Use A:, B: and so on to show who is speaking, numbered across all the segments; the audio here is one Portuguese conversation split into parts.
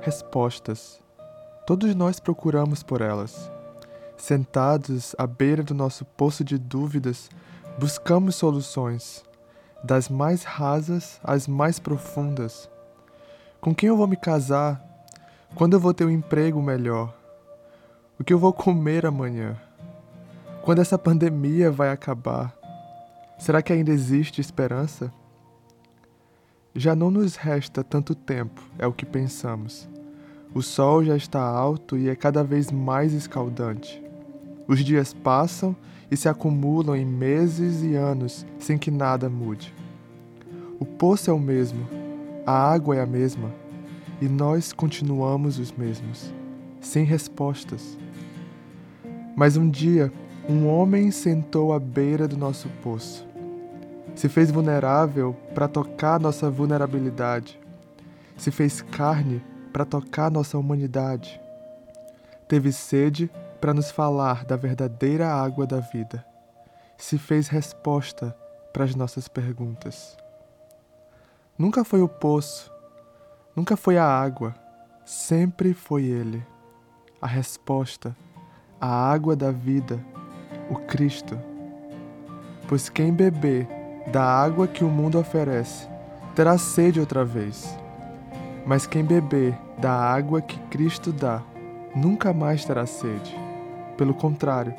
A: respostas. Todos nós procuramos por elas. Sentados à beira do nosso poço de dúvidas, buscamos soluções, das mais rasas às mais profundas. Com quem eu vou me casar? Quando eu vou ter um emprego melhor? O que eu vou comer amanhã? Quando essa pandemia vai acabar? Será que ainda existe esperança? Já não nos resta tanto tempo, é o que pensamos. O sol já está alto e é cada vez mais escaldante. Os dias passam e se acumulam em meses e anos sem que nada mude. O poço é o mesmo, a água é a mesma, e nós continuamos os mesmos, sem respostas. Mas um dia, um homem sentou à beira do nosso poço. Se fez vulnerável para tocar nossa vulnerabilidade. Se fez carne para tocar nossa humanidade. Teve sede para nos falar da verdadeira água da vida. Se fez resposta para as nossas perguntas. Nunca foi o poço, nunca foi a água, sempre foi Ele, a resposta, a água da vida, o Cristo. Pois quem beber da água que o mundo oferece terá sede outra vez. Mas quem beber da água que Cristo dá nunca mais terá sede. Pelo contrário,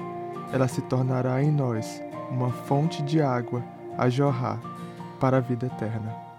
A: ela se tornará em nós uma fonte de água a jorrar para a vida eterna.